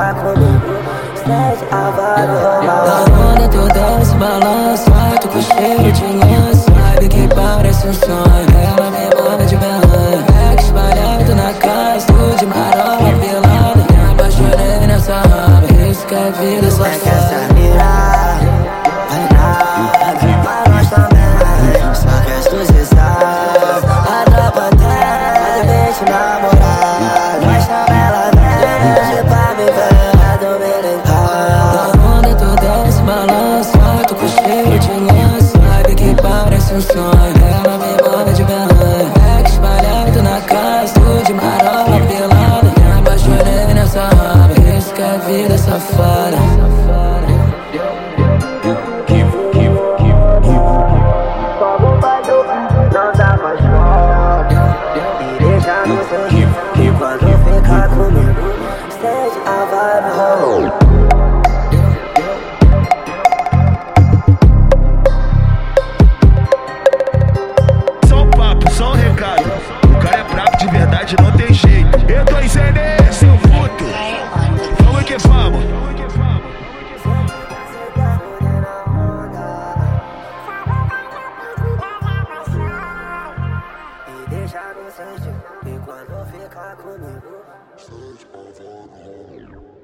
vai comigo Sete avado rolar Quando tu dança, balança Tu com cheiro de lança. Sabe que parece um sonho Ela me manda de melão Pega espalhado na casa Tudo de marola pelada. Me apaixonei nessa rama Isso que é vida só sabe. para E quando ficar comigo, sede pavão.